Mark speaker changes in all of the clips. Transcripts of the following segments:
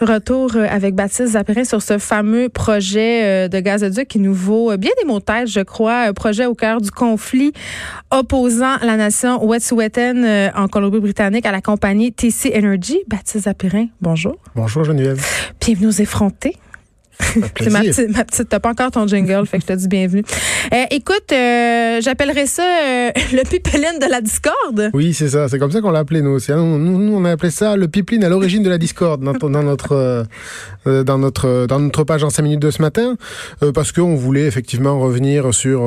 Speaker 1: Retour euh, avec Baptiste Zapérin sur ce fameux projet euh, de gazoduc qui nous vaut euh, bien des mots de tête, je crois. Un projet au cœur du conflit opposant la nation Wet'suwet'en en Colombie-Britannique à la compagnie TC Energy. Baptiste Zapérin, bonjour.
Speaker 2: Bonjour Geneviève.
Speaker 1: Bienvenue aux effrontés. C'est ma petite, ma petite t'as pas encore ton jingle, fait que je te dis bienvenue. Euh, écoute, euh, j'appellerais ça euh, le pipeline de la discorde.
Speaker 2: Oui, c'est ça, c'est comme ça qu'on l'a appelé nous aussi. Hein. Nous, nous, on a appelé ça le pipeline à l'origine de la discorde dans, dans notre euh, dans notre dans notre page en 5 minutes de ce matin, parce qu'on voulait effectivement revenir sur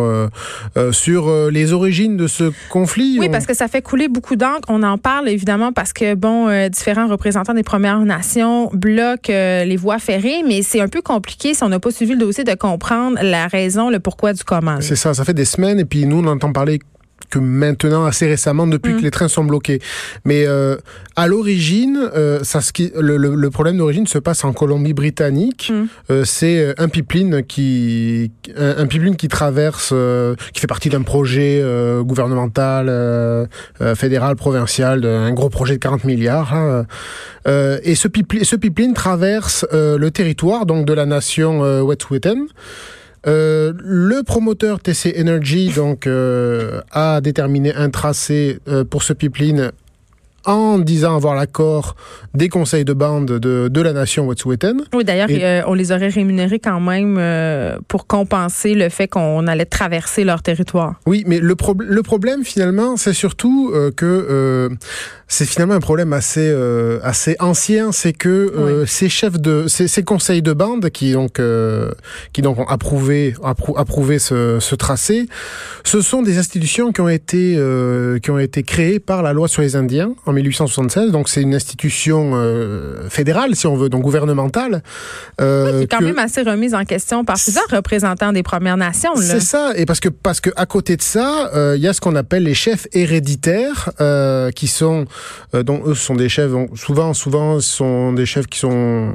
Speaker 2: sur les origines de ce conflit.
Speaker 1: Oui, parce que ça fait couler beaucoup d'encre. On en parle évidemment parce que bon, différents représentants des Premières Nations bloquent les voies ferrées, mais c'est un peu compliqué compliqué si on n'a pas suivi le dossier de comprendre la raison, le pourquoi du comment.
Speaker 2: C'est ça, ça fait des semaines et puis nous on entend parler que maintenant, assez récemment, depuis que mm. les trains sont bloqués. Mais euh, à l'origine, euh, ça, qui, le, le, problème d'origine se passe en Colombie-Britannique. Mm. Euh, c'est euh, un pipeline qui, un, un pipeline qui traverse, euh, qui fait partie d'un projet euh, gouvernemental, fédéral, provincial, un gros projet de 40 milliards. Hein. et ce pipeline, ce pipeline traverse le territoire donc de la nation euh, Wet'suwet'en. Euh, le promoteur TC Energy donc euh, a déterminé un tracé euh, pour ce pipeline en disant avoir l'accord des conseils de bande de, de la nation Wet'suwet'en.
Speaker 1: Oui, d'ailleurs, euh, on les aurait rémunérés quand même euh, pour compenser le fait qu'on allait traverser leur territoire.
Speaker 2: Oui, mais le, pro le problème finalement, c'est surtout euh, que c'est finalement un problème assez assez ancien, c'est que oui. ces chefs de ces, ces, conseils de bande qui donc qui donc ont approuvé approu approuvé ce, ce, tracé, ce sont des institutions qui ont été qui ont été créées par la loi sur les Indiens en 1876. Donc c'est une institution euh, fédérale, si on veut, donc gouvernementale.
Speaker 1: Euh, oui, qui est quand que... même assez remise en question par plusieurs représentants des Premières Nations.
Speaker 2: C'est ça, et parce que parce que à côté de ça, il euh, y a ce qu'on appelle les chefs héréditaires, euh, qui sont, dont eux sont des chefs, souvent souvent sont des chefs qui sont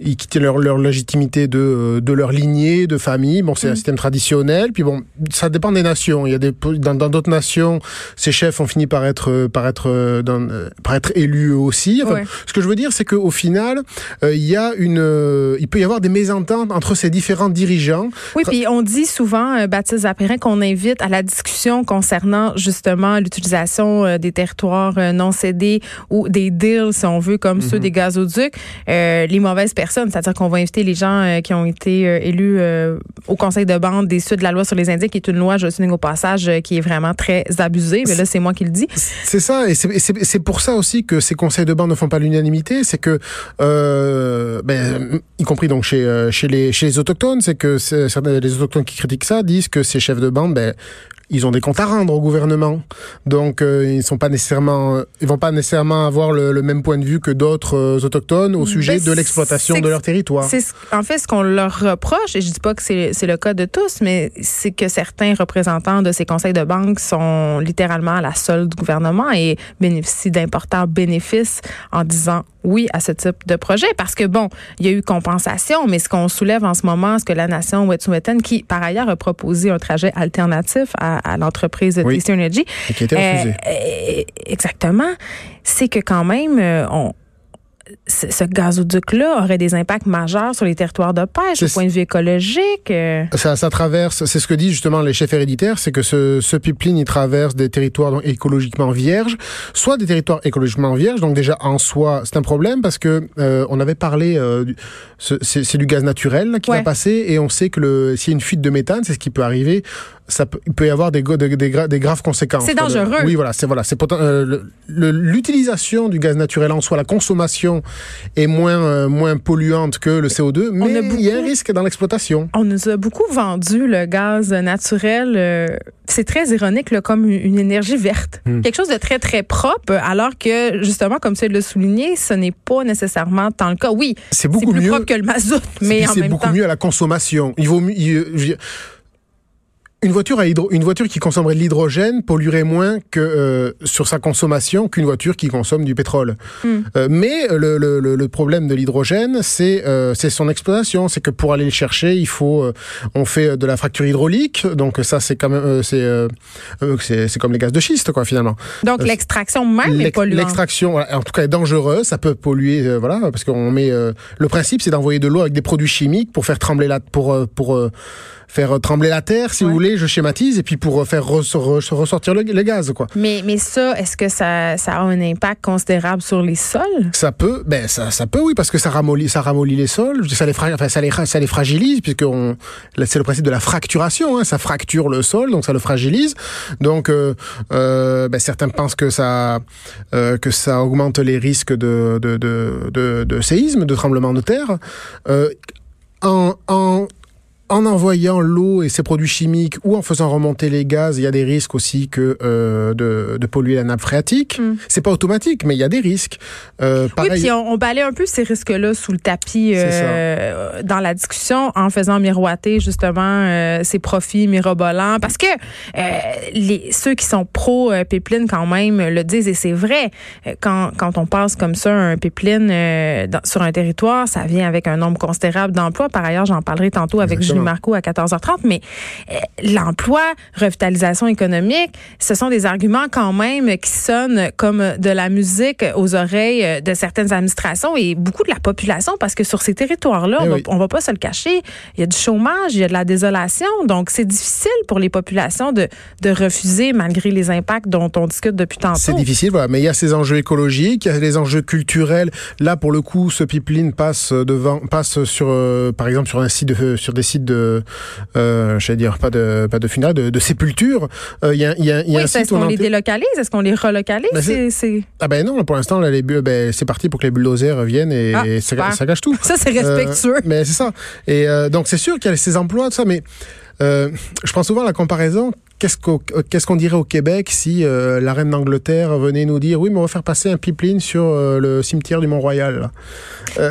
Speaker 2: ils quittaient leur, leur légitimité de, de leur lignée, de famille. Bon, c'est mmh. un système traditionnel. Puis bon, ça dépend des nations. Il y a des dans d'autres nations, ces chefs ont fini par être par être dans euh, par être élus aussi. Enfin, ouais. Ce que je veux dire, c'est qu'au final, euh, il y a une, euh, il peut y avoir des mésententes entre ces différents dirigeants.
Speaker 1: Oui, puis on dit souvent, euh, Baptiste Zapérin, qu'on invite à la discussion concernant justement l'utilisation euh, des territoires euh, non cédés ou des deals, si on veut, comme mm -hmm. ceux des gazoducs, les mauvaises personnes. C'est-à-dire qu'on va inviter les gens qui ont été élus au conseil de bande des suites de la loi sur les Indiens, qui est une loi, je souligne au passage, qui est vraiment très abusée. Mais là, c'est moi qui le dis.
Speaker 2: C'est ça, et c'est pour ça aussi que ces conseils de bande ne font pas l'unanimité, c'est que, euh, ben, y compris donc les, chez les autochtones, c'est que certains des autochtones qui critiquent ça disent que ces chefs de bande, ben, ils ont des comptes à rendre au gouvernement. Donc euh, ils sont pas nécessairement ils vont pas nécessairement avoir le, le même point de vue que d'autres euh, autochtones au sujet ben, de l'exploitation de leur territoire.
Speaker 1: C'est en fait ce qu'on leur reproche et je dis pas que c'est le cas de tous mais c'est que certains représentants de ces conseils de banque sont littéralement à la solde du gouvernement et bénéficient d'importants bénéfices en disant oui à ce type de projet parce que bon, il y a eu compensation mais ce qu'on soulève en ce moment, ce que la nation Wet'suwet'en qui par ailleurs a proposé un trajet alternatif à, à l'entreprise de
Speaker 2: oui.
Speaker 1: TC Energy.
Speaker 2: Et qui a été refusé.
Speaker 1: Euh, exactement. C'est que quand même, euh, on, ce gazoduc-là aurait des impacts majeurs sur les territoires de pêche au point de vue écologique.
Speaker 2: Ça, ça traverse, c'est ce que disent justement les chefs héréditaires, c'est que ce, ce pipeline, il traverse des territoires donc, écologiquement vierges, soit des territoires écologiquement vierges, donc déjà en soi, c'est un problème parce que euh, on avait parlé, euh, c'est du gaz naturel là, qui ouais. va passer et on sait que s'il y a une fuite de méthane, c'est ce qui peut arriver ça peut, il peut y avoir des, des, des, gra des graves conséquences.
Speaker 1: C'est dangereux.
Speaker 2: oui, voilà, c'est voilà, c'est euh, l'utilisation du gaz naturel en soi, la consommation est moins euh, moins polluante que le CO2, mais beaucoup, il y a un risque dans l'exploitation.
Speaker 1: On nous a beaucoup vendu le gaz naturel. Euh, c'est très ironique, là, comme une énergie verte, hmm. quelque chose de très très propre, alors que justement, comme tu le souligné, ce n'est pas nécessairement tant le cas. Oui,
Speaker 2: c'est beaucoup
Speaker 1: plus
Speaker 2: mieux,
Speaker 1: propre que le mazout, mais en même temps,
Speaker 2: c'est beaucoup mieux à la consommation. Il vaut mieux. Il, une voiture à hydro, une voiture qui consommerait de l'hydrogène polluerait moins que euh, sur sa consommation qu'une voiture qui consomme du pétrole. Mm. Euh, mais le, le, le, problème de l'hydrogène, c'est euh, c'est son exploitation, c'est que pour aller le chercher, il faut on fait de la fracture hydraulique, donc ça c'est quand même c'est c'est comme les gaz de schiste quoi finalement.
Speaker 1: Donc l'extraction même est polluante.
Speaker 2: L'extraction, en tout cas, est dangereuse, ça peut polluer, voilà, parce qu'on met le principe, c'est d'envoyer de l'eau avec des produits chimiques pour faire trembler la pour pour faire trembler la terre, si vous voulez, je schématise, et puis pour faire ressortir le, gaz, quoi.
Speaker 1: Mais, mais ça, est-ce que ça, ça a un impact considérable sur les sols?
Speaker 2: Ça peut, ben ça, ça peut, oui, parce que ça ramollit, ça ramollit les sols, ça les, enfin, ça les, ça les fragilise, puisque c'est le principe de la fracturation, hein, ça fracture le sol, donc ça le fragilise. Donc, euh, euh, ben, certains pensent que ça, euh, que ça augmente les risques de, de, de, de, de séisme, de tremblement de terre. Euh, en, en en envoyant l'eau et ses produits chimiques ou en faisant remonter les gaz, il y a des risques aussi que euh, de, de, polluer la nappe phréatique. Mm. C'est pas automatique, mais il y a des risques.
Speaker 1: Euh, oui, puis on, on balaye un peu ces risques-là sous le tapis euh, dans la discussion en faisant miroiter justement euh, ces profits mirobolants, parce que euh, les ceux qui sont pro pipeline quand même le disent et c'est vrai. Quand quand on passe comme ça un pipeline sur un territoire, ça vient avec un nombre considérable d'emplois. Par ailleurs, j'en parlerai tantôt avec Marco à 14h30, mais euh, l'emploi, revitalisation économique, ce sont des arguments quand même qui sonnent comme de la musique aux oreilles euh, de certaines administrations et beaucoup de la population, parce que sur ces territoires-là, eh on, ne va pas se le cacher, il y a du chômage, il y a de la désolation, donc c'est difficile pour les populations de, de refuser malgré les impacts dont on discute depuis tantôt.
Speaker 2: C'est difficile, voilà, mais il y a ces enjeux écologiques, il y a les enjeux culturels. Là, pour le coup, ce pipeline passe devant, passe sur, euh, par exemple, sur un site de, sur des sites de, euh, je vais dire pas de pas de funérailles, de, de sépulture.
Speaker 1: Euh, il y a, y a, y a oui, est-ce qu'on les délocalise, est-ce qu'on les relocalise?
Speaker 2: Ben, c'est, Ah ben non, pour l'instant là, les ben, c'est parti pour que les bulldozers reviennent et, ah, ça, ça, gâche tout.
Speaker 1: Ça c'est respectueux.
Speaker 2: Euh, mais c'est ça. Et euh, donc c'est sûr qu'il y a ces emplois, tout ça, mais euh, je prends souvent la comparaison. Qu'est-ce qu'on dirait au Québec si euh, la reine d'Angleterre venait nous dire oui, mais on va faire passer un pipeline sur euh, le cimetière du Mont-Royal.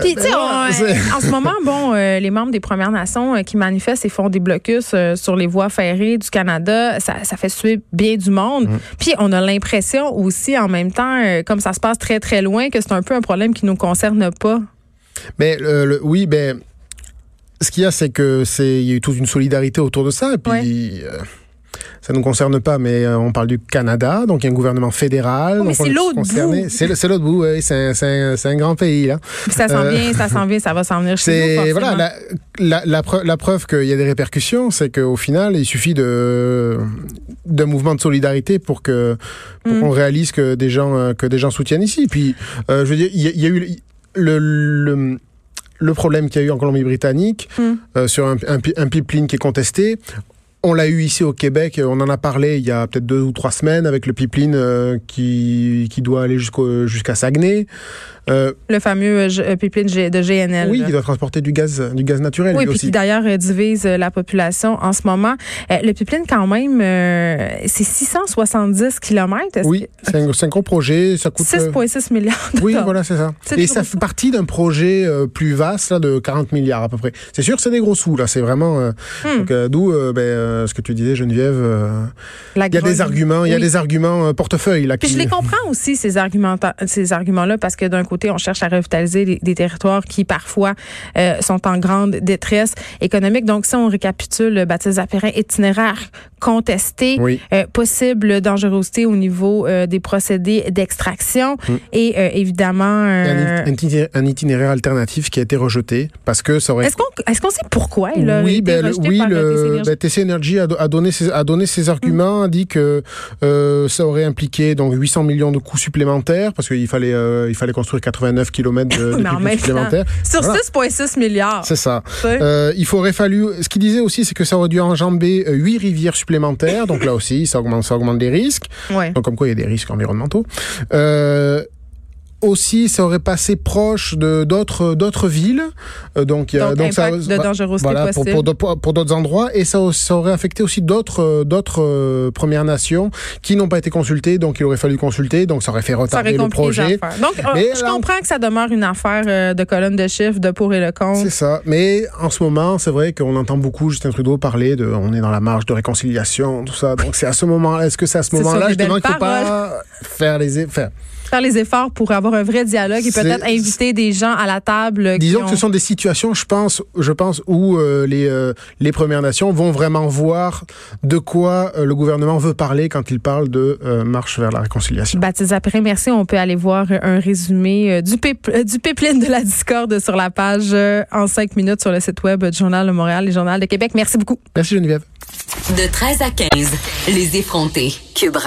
Speaker 1: Puis, ben, en ce moment, bon, les membres des Premières Nations qui manifestent et font des blocus sur les voies ferrées du Canada, ça, ça fait suer bien du monde. Mmh. Puis on a l'impression aussi, en même temps, comme ça se passe très très loin, que c'est un peu un problème qui nous concerne pas.
Speaker 2: Mais le, oui, ben ce qu'il y a, c'est que c'est il y a eu toute une solidarité autour de ça. Et puis, euh, ça ne nous concerne pas, mais euh, on parle du Canada, donc il y a un gouvernement fédéral.
Speaker 1: Oh, mais c'est l'autre bout.
Speaker 2: C'est l'autre bout, oui. C'est un, un, grand pays, là.
Speaker 1: ça s'en euh, vient, ça s'en vient, ça va s'en venir chez nous,
Speaker 2: Voilà, la, la, la, preuve, la preuve qu'il y a des répercussions, c'est qu'au final, il suffit de d'un mouvement de solidarité pour que pour mm. qu'on réalise que des gens que des gens soutiennent ici. Puis, je veux dire, il y, y, a eu le, le le problème qu'il y a eu en Colombie-Britannique hmm. euh, sur un, un, pipeline qui est contesté. On l'a eu ici au Québec, on en a parlé il y a peut-être deux ou trois semaines avec le pipeline euh, qui, qui doit aller jusqu'à Saguenay.
Speaker 1: Euh, le fameux euh, pipeline de GNL.
Speaker 2: Oui, qui doit transporter du gaz, du gaz naturel.
Speaker 1: Oui, puis qui d'ailleurs euh, divise la population en ce moment. le pipeline, quand même, c'est 670 km.
Speaker 2: Oui, c'est un, gros projet. Ça coûte
Speaker 1: 6,6 milliards.
Speaker 2: Oui, voilà, c'est ça. Et ça fait partie d'un projet plus vaste là, de 40 milliards à peu près. C'est sûr que c'est des gros sous là. C'est vraiment. Hmm. D'où ben, ce que tu disais, Geneviève. il y a des arguments. Il y a des arguments portefeuille là.
Speaker 1: Puis je les comprends aussi ces arguments, ces arguments parce que d'un côté, on cherche à revitaliser des, territoires qui parfois euh, sont en grande détresse économique. Donc, si on récapitule, Baptiste Zapérin, itinéraire contesté, euh, possible dangerosité au niveau euh, des procédés d'extraction mm. et évidemment
Speaker 2: un, itinéraire alternatif qui a été rejeté parce que ça aurait.
Speaker 1: Est-ce qu'on est-ce qu'on sait pourquoi il a
Speaker 2: oui,
Speaker 1: été
Speaker 2: ben,
Speaker 1: rejeté
Speaker 2: oui,
Speaker 1: par
Speaker 2: le ben, TC Energy a, donné ses, a donné ses arguments, mm. a dit que ça aurait impliqué donc 800 millions de coûts supplémentaires parce qu'il fallait il fallait construire 89 km de, de supplémentaires.
Speaker 1: Sur 6,6 milliards.
Speaker 2: C'est ça. Euh, il faudrait fallu. Ce qu'il disait aussi, c'est que ça aurait dû enjamber 8 euh, rivières supplémentaires. Donc là aussi, ça augmente, ça augmente les risques. Donc comme quoi, il y a des risques environnementaux. Euh, aussi, ça aurait passé proche de d'autres d'autres villes.
Speaker 1: Euh, donc, donc, donc ça, de dangerosité
Speaker 2: voilà, pour, pour, d'autres endroits. Et ça, ça, aurait affecté aussi d'autres d'autres Premières Nations qui n'ont pas été consultées. Donc, il aurait fallu consulter. Donc, ça aurait fait retarder le projet.
Speaker 1: Donc, je comprends que ça demeure une affaire de colonne de chiffres, de pour et le contre.
Speaker 2: C'est ça. Mais en ce moment, c'est vrai qu'on entend beaucoup Justin Trudeau parler de on est dans la marge de réconciliation, tout ça. Donc, c'est à ce moment est-ce que c'est à ce moment-là, justement, qu'il ne faut pas faire les, faire,
Speaker 1: faire les efforts pour avoir un vrai dialogue et peut-être inviter des gens à la table.
Speaker 2: Disons que ce sont des situations, je pense, je pense où euh, les euh, les Premières Nations vont vraiment voir de quoi euh, le gouvernement veut parler quand il parle de marche vers la réconciliation.
Speaker 1: Baptiste après, merci. On peut aller voir un résumé du du pipeline de la discorde sur la page en cinq minutes sur le site web du Journal de Montréal et Journal de Québec. Merci beaucoup.
Speaker 2: Merci Geneviève.
Speaker 3: De 13 à 15, les effrontés. Cube